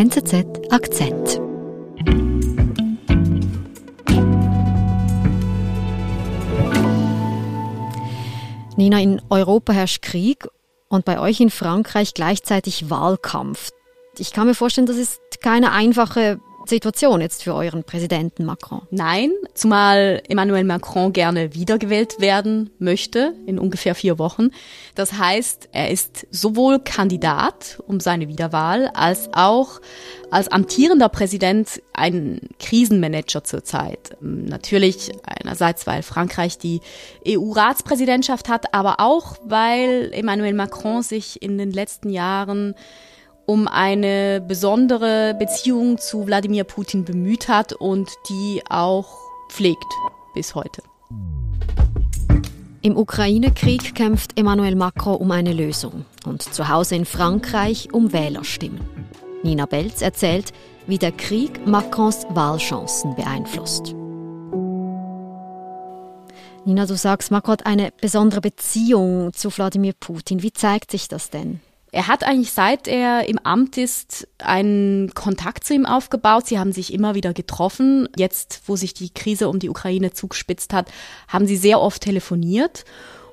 NZZ Akzent. Nina, in Europa herrscht Krieg und bei euch in Frankreich gleichzeitig Wahlkampf. Ich kann mir vorstellen, das ist keine einfache Situation jetzt für euren Präsidenten Macron? Nein, zumal Emmanuel Macron gerne wiedergewählt werden möchte in ungefähr vier Wochen. Das heißt, er ist sowohl Kandidat um seine Wiederwahl als auch als amtierender Präsident ein Krisenmanager zurzeit. Natürlich einerseits, weil Frankreich die EU-Ratspräsidentschaft hat, aber auch, weil Emmanuel Macron sich in den letzten Jahren um eine besondere Beziehung zu Wladimir Putin bemüht hat und die auch pflegt bis heute. Im Ukraine-Krieg kämpft Emmanuel Macron um eine Lösung und zu Hause in Frankreich um Wählerstimmen. Nina Belz erzählt, wie der Krieg Macrons Wahlchancen beeinflusst. Nina, du sagst, Macron hat eine besondere Beziehung zu Wladimir Putin. Wie zeigt sich das denn? Er hat eigentlich seit er im Amt ist einen Kontakt zu ihm aufgebaut. Sie haben sich immer wieder getroffen. Jetzt, wo sich die Krise um die Ukraine zugespitzt hat, haben sie sehr oft telefoniert.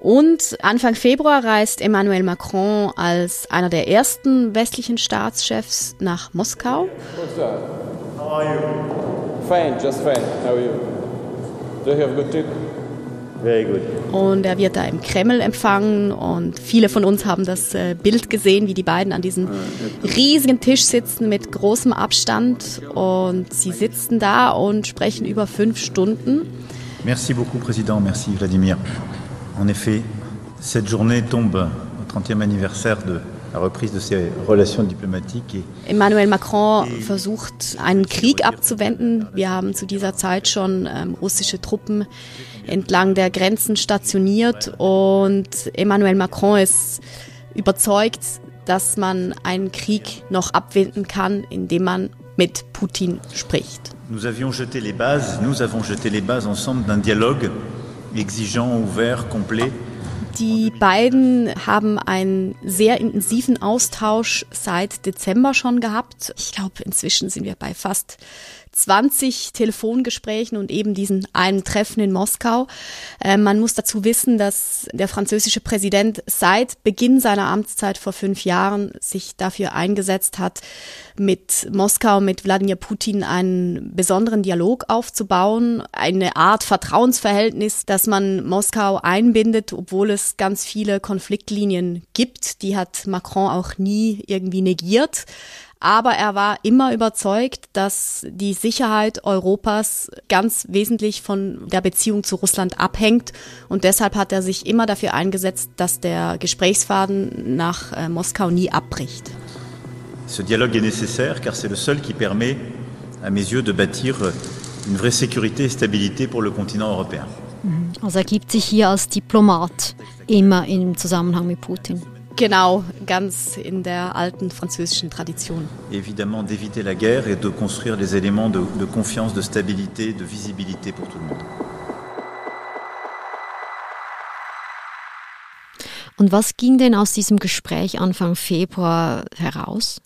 Und Anfang Februar reist Emmanuel Macron als einer der ersten westlichen Staatschefs nach Moskau. How are? Fine, just fine. How are you? Do you have good trip? Very good. Und er wird da im Kreml empfangen und viele von uns haben das äh, Bild gesehen, wie die beiden an diesem riesigen Tisch sitzen mit großem Abstand und sie sitzen da und sprechen über fünf Stunden. Merci beaucoup, Président. Merci, Vladimir. En effet, cette journée tombe au 30e anniversaire de Emmanuel Macron versucht, einen Krieg abzuwenden. Wir haben zu dieser Zeit schon ähm, russische Truppen entlang der Grenzen stationiert und Emmanuel Macron ist überzeugt, dass man einen Krieg noch abwenden kann, indem man mit Putin spricht. Nous avions jeté les bases, nous avons jeté les bases ensemble d'un dialogue exigeant, ouvert, complet die beiden haben einen sehr intensiven Austausch seit Dezember schon gehabt. Ich glaube, inzwischen sind wir bei fast 20 Telefongesprächen und eben diesen einen Treffen in Moskau. Äh, man muss dazu wissen, dass der französische Präsident seit Beginn seiner Amtszeit vor fünf Jahren sich dafür eingesetzt hat, mit Moskau, mit Wladimir Putin einen besonderen Dialog aufzubauen, eine Art Vertrauensverhältnis, dass man Moskau einbindet, obwohl es ganz viele Konfliktlinien gibt. Die hat Macron auch nie irgendwie negiert. Aber er war immer überzeugt, dass die Sicherheit Europas ganz wesentlich von der Beziehung zu Russland abhängt. Und deshalb hat er sich immer dafür eingesetzt, dass der Gesprächsfaden nach äh, Moskau nie abbricht. Ce dialogue est nécessaire car c'est le seul qui permet, à mes yeux, de bâtir une vraie sécurité et stabilité pour le continent européen. Mhm. Also er gibt sich hier als Diplomat immer im Zusammenhang mit Putin. Genau, ganz in der alten französischen Tradition. Évidemment, d'éviter la guerre et de construire des éléments de, de confiance, de stabilité, de visibilité pour tout le monde. Und was ging denn aus diesem Gespräch Anfang Februar heraus?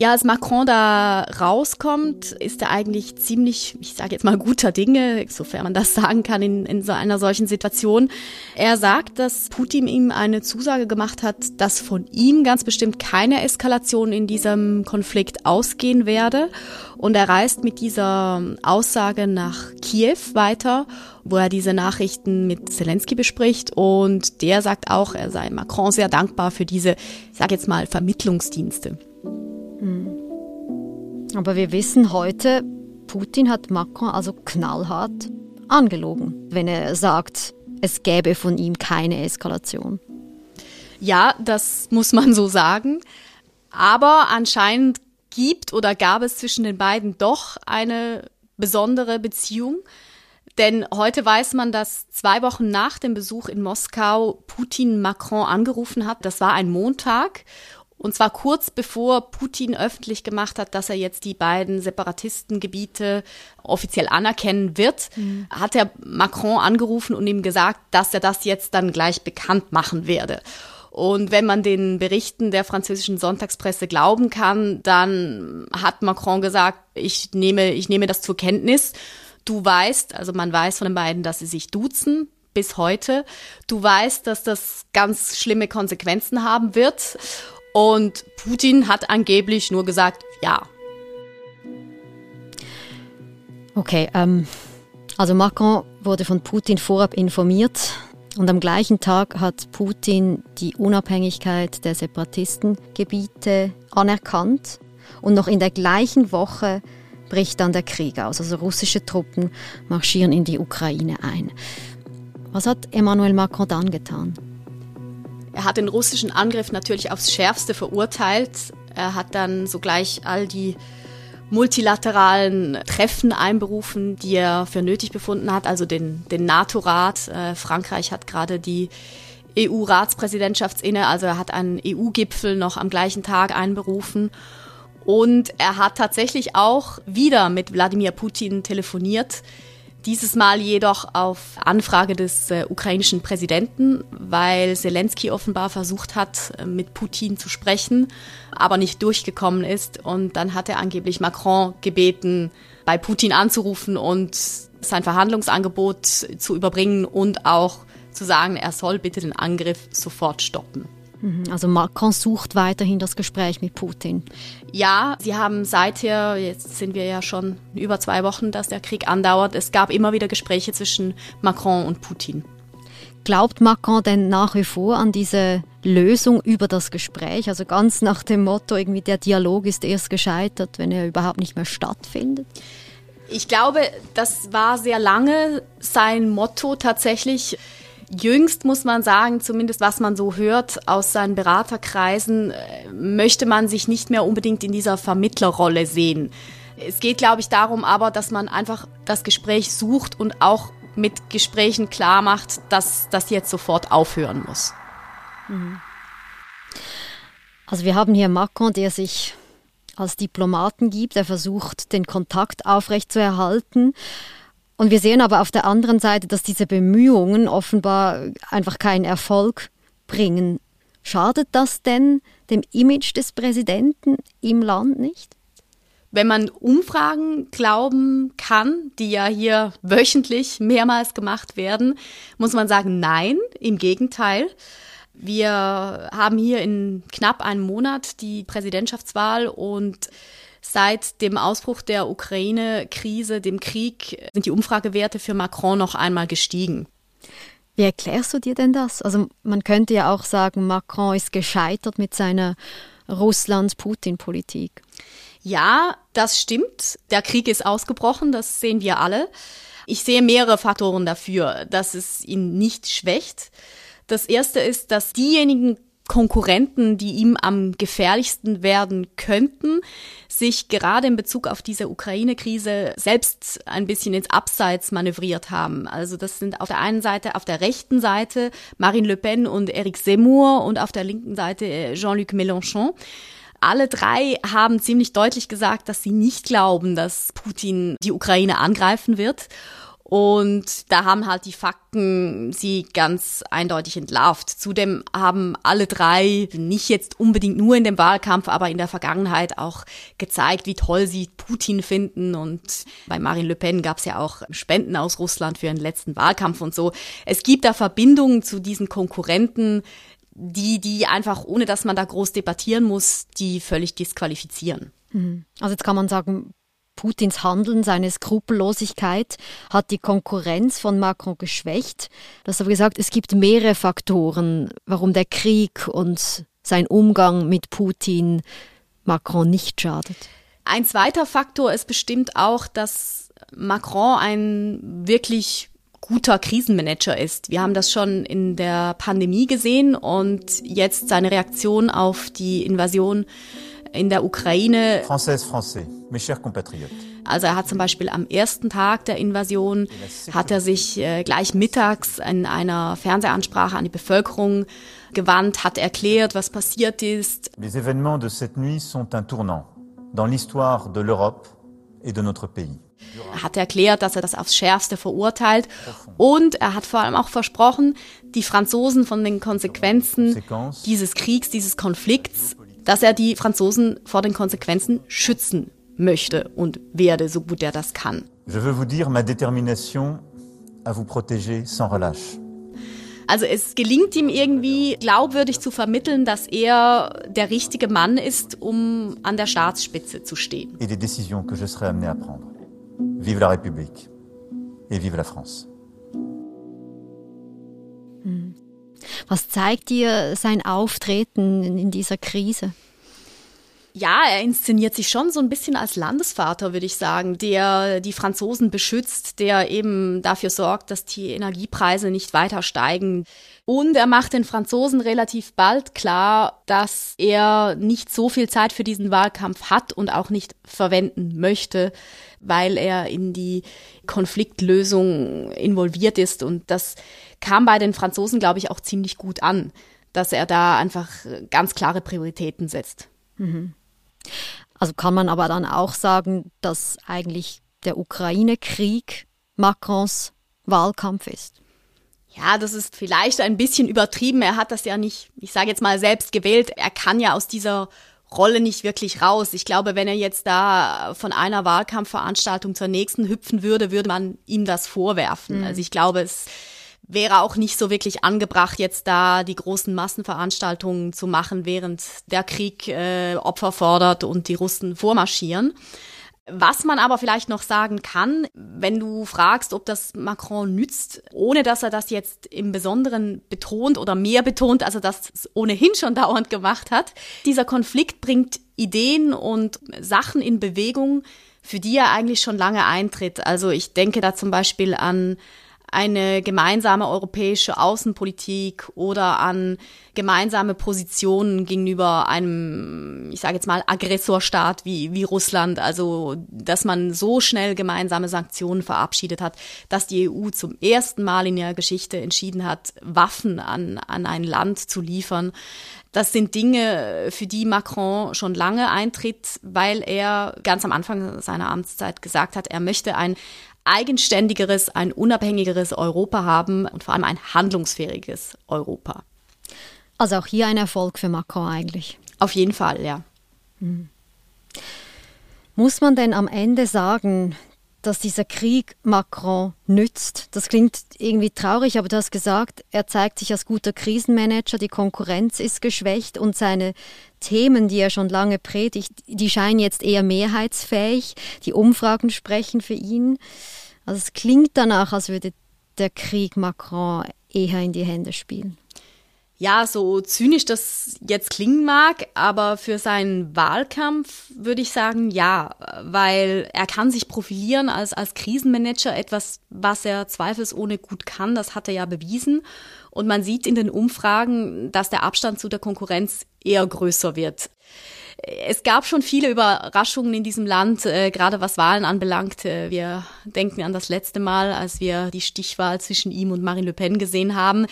Ja, als Macron da rauskommt, ist er eigentlich ziemlich, ich sage jetzt mal guter Dinge, sofern man das sagen kann in, in so einer solchen Situation. Er sagt, dass Putin ihm eine Zusage gemacht hat, dass von ihm ganz bestimmt keine Eskalation in diesem Konflikt ausgehen werde. Und er reist mit dieser Aussage nach Kiew weiter, wo er diese Nachrichten mit Zelensky bespricht. Und der sagt auch, er sei Macron sehr dankbar für diese, ich sage jetzt mal, Vermittlungsdienste. Hm. Aber wir wissen heute, Putin hat Macron also knallhart angelogen, wenn er sagt, es gäbe von ihm keine Eskalation. Ja, das muss man so sagen. Aber anscheinend gibt oder gab es zwischen den beiden doch eine besondere Beziehung. Denn heute weiß man, dass zwei Wochen nach dem Besuch in Moskau Putin Macron angerufen hat. Das war ein Montag. Und zwar kurz bevor Putin öffentlich gemacht hat, dass er jetzt die beiden Separatistengebiete offiziell anerkennen wird, mhm. hat er Macron angerufen und ihm gesagt, dass er das jetzt dann gleich bekannt machen werde. Und wenn man den Berichten der französischen Sonntagspresse glauben kann, dann hat Macron gesagt, ich nehme, ich nehme das zur Kenntnis. Du weißt, also man weiß von den beiden, dass sie sich duzen bis heute. Du weißt, dass das ganz schlimme Konsequenzen haben wird. Und Putin hat angeblich nur gesagt, ja. Okay, ähm, also Macron wurde von Putin vorab informiert und am gleichen Tag hat Putin die Unabhängigkeit der Separatistengebiete anerkannt und noch in der gleichen Woche bricht dann der Krieg aus. Also russische Truppen marschieren in die Ukraine ein. Was hat Emmanuel Macron dann getan? Er hat den russischen Angriff natürlich aufs Schärfste verurteilt. Er hat dann sogleich all die multilateralen Treffen einberufen, die er für nötig befunden hat, also den, den NATO-Rat. Äh, Frankreich hat gerade die EU-Ratspräsidentschaft inne, also er hat einen EU-Gipfel noch am gleichen Tag einberufen. Und er hat tatsächlich auch wieder mit Wladimir Putin telefoniert. Dieses Mal jedoch auf Anfrage des äh, ukrainischen Präsidenten, weil Zelensky offenbar versucht hat, äh, mit Putin zu sprechen, aber nicht durchgekommen ist. Und dann hat er angeblich Macron gebeten, bei Putin anzurufen und sein Verhandlungsangebot zu überbringen und auch zu sagen, er soll bitte den Angriff sofort stoppen. Mhm, also Macron sucht weiterhin das Gespräch mit Putin. Ja, sie haben seither, jetzt sind wir ja schon über zwei Wochen, dass der Krieg andauert, es gab immer wieder Gespräche zwischen Macron und Putin. Glaubt Macron denn nach wie vor an diese Lösung über das Gespräch? Also ganz nach dem Motto, irgendwie der Dialog ist erst gescheitert, wenn er überhaupt nicht mehr stattfindet? Ich glaube, das war sehr lange sein Motto tatsächlich. Jüngst muss man sagen, zumindest was man so hört aus seinen Beraterkreisen, äh, möchte man sich nicht mehr unbedingt in dieser Vermittlerrolle sehen. Es geht, glaube ich, darum aber, dass man einfach das Gespräch sucht und auch mit Gesprächen klar macht, dass das jetzt sofort aufhören muss. Mhm. Also wir haben hier Macron, der sich als Diplomaten gibt, er versucht, den Kontakt aufrechtzuerhalten. Und wir sehen aber auf der anderen Seite, dass diese Bemühungen offenbar einfach keinen Erfolg bringen. Schadet das denn dem Image des Präsidenten im Land nicht? Wenn man Umfragen glauben kann, die ja hier wöchentlich mehrmals gemacht werden, muss man sagen, nein, im Gegenteil. Wir haben hier in knapp einem Monat die Präsidentschaftswahl und Seit dem Ausbruch der Ukraine-Krise, dem Krieg, sind die Umfragewerte für Macron noch einmal gestiegen. Wie erklärst du dir denn das? Also man könnte ja auch sagen, Macron ist gescheitert mit seiner Russland-Putin-Politik. Ja, das stimmt. Der Krieg ist ausgebrochen, das sehen wir alle. Ich sehe mehrere Faktoren dafür, dass es ihn nicht schwächt. Das erste ist, dass diejenigen Konkurrenten, die ihm am gefährlichsten werden könnten, sich gerade in Bezug auf diese Ukraine-Krise selbst ein bisschen ins Abseits manövriert haben. Also das sind auf der einen Seite, auf der rechten Seite Marine Le Pen und Eric Zemmour und auf der linken Seite äh, Jean-Luc Mélenchon. Alle drei haben ziemlich deutlich gesagt, dass sie nicht glauben, dass Putin die Ukraine angreifen wird. Und da haben halt die Fakten sie ganz eindeutig entlarvt. Zudem haben alle drei nicht jetzt unbedingt nur in dem Wahlkampf, aber in der Vergangenheit auch gezeigt, wie toll sie Putin finden. Und bei Marine Le Pen gab es ja auch Spenden aus Russland für den letzten Wahlkampf und so. Es gibt da Verbindungen zu diesen Konkurrenten, die, die einfach, ohne dass man da groß debattieren muss, die völlig disqualifizieren. Mhm. Also jetzt kann man sagen, Putins Handeln, seine Skrupellosigkeit hat die Konkurrenz von Macron geschwächt. Du hast aber gesagt, es gibt mehrere Faktoren, warum der Krieg und sein Umgang mit Putin Macron nicht schadet. Ein zweiter Faktor ist bestimmt auch, dass Macron ein wirklich guter Krisenmanager ist. Wir haben das schon in der Pandemie gesehen und jetzt seine Reaktion auf die Invasion in der Ukraine. Française, Français, mes chers compatriotes. Also er hat zum Beispiel am ersten Tag der Invasion, hat er sich äh, gleich mittags in einer Fernsehansprache an die Bevölkerung gewandt, hat erklärt, was passiert ist. Les événements de cette nuit sont un tournant dans l'histoire de l'Europe et de notre pays. Er hat erklärt, dass er das aufs Schärfste verurteilt und er hat vor allem auch versprochen, die Franzosen von den Konsequenzen dieses Kriegs, dieses Konflikts, dass er die Franzosen vor den Konsequenzen schützen möchte und werde, so gut er das kann. Je veux vous dire ma détermination à vous protéger sans relâche. Also es gelingt ihm irgendwie glaubwürdig zu vermitteln, dass er der richtige Mann ist, um an der Staatsspitze zu stehen. Et des décisions que je serai amené à prendre. Vive la République et vive la France. Was zeigt dir sein Auftreten in dieser Krise? Ja, er inszeniert sich schon so ein bisschen als Landesvater, würde ich sagen, der die Franzosen beschützt, der eben dafür sorgt, dass die Energiepreise nicht weiter steigen. Und er macht den Franzosen relativ bald klar, dass er nicht so viel Zeit für diesen Wahlkampf hat und auch nicht verwenden möchte, weil er in die Konfliktlösung involviert ist. Und das kam bei den Franzosen, glaube ich, auch ziemlich gut an, dass er da einfach ganz klare Prioritäten setzt. Mhm. Also kann man aber dann auch sagen, dass eigentlich der Ukraine-Krieg Macrons Wahlkampf ist. Ja, das ist vielleicht ein bisschen übertrieben. Er hat das ja nicht, ich sage jetzt mal, selbst gewählt. Er kann ja aus dieser Rolle nicht wirklich raus. Ich glaube, wenn er jetzt da von einer Wahlkampfveranstaltung zur nächsten hüpfen würde, würde man ihm das vorwerfen. Mhm. Also ich glaube, es wäre auch nicht so wirklich angebracht, jetzt da die großen Massenveranstaltungen zu machen, während der Krieg äh, Opfer fordert und die Russen vormarschieren. Was man aber vielleicht noch sagen kann, wenn du fragst, ob das Macron nützt, ohne dass er das jetzt im Besonderen betont oder mehr betont, als er das ohnehin schon dauernd gemacht hat, dieser Konflikt bringt Ideen und Sachen in Bewegung, für die er eigentlich schon lange eintritt. Also ich denke da zum Beispiel an eine gemeinsame europäische Außenpolitik oder an gemeinsame Positionen gegenüber einem, ich sage jetzt mal, Aggressorstaat wie, wie Russland. Also, dass man so schnell gemeinsame Sanktionen verabschiedet hat, dass die EU zum ersten Mal in ihrer Geschichte entschieden hat, Waffen an, an ein Land zu liefern. Das sind Dinge, für die Macron schon lange eintritt, weil er ganz am Anfang seiner Amtszeit gesagt hat, er möchte ein eigenständigeres, ein unabhängigeres Europa haben und vor allem ein handlungsfähiges Europa. Also auch hier ein Erfolg für Macron eigentlich. Auf jeden Fall, ja. Hm. Muss man denn am Ende sagen, dass dieser Krieg Macron nützt. Das klingt irgendwie traurig, aber du hast gesagt, er zeigt sich als guter Krisenmanager, die Konkurrenz ist geschwächt und seine Themen, die er schon lange predigt, die scheinen jetzt eher mehrheitsfähig. Die Umfragen sprechen für ihn. Also es klingt danach, als würde der Krieg Macron eher in die Hände spielen ja, so zynisch das jetzt klingen mag, aber für seinen Wahlkampf würde ich sagen, ja, weil er kann sich profilieren als, als Krisenmanager, etwas, was er zweifelsohne gut kann, das hat er ja bewiesen. Und man sieht in den Umfragen, dass der Abstand zu der Konkurrenz eher größer wird. Es gab schon viele Überraschungen in diesem Land, äh, gerade was Wahlen anbelangt. Äh, wir denken an das letzte Mal, als wir die Stichwahl zwischen ihm und Marine Le Pen gesehen haben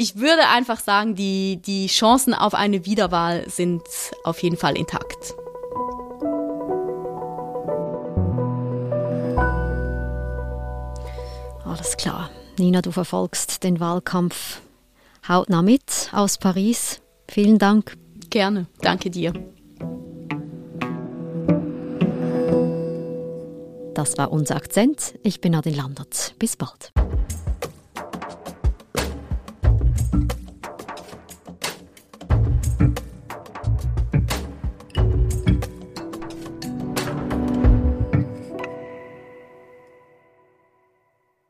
ich würde einfach sagen, die, die Chancen auf eine Wiederwahl sind auf jeden Fall intakt. Alles klar. Nina, du verfolgst den Wahlkampf hautnah mit aus Paris. Vielen Dank. Gerne. Danke dir. Das war unser Akzent. Ich bin Adin Landert. Bis bald.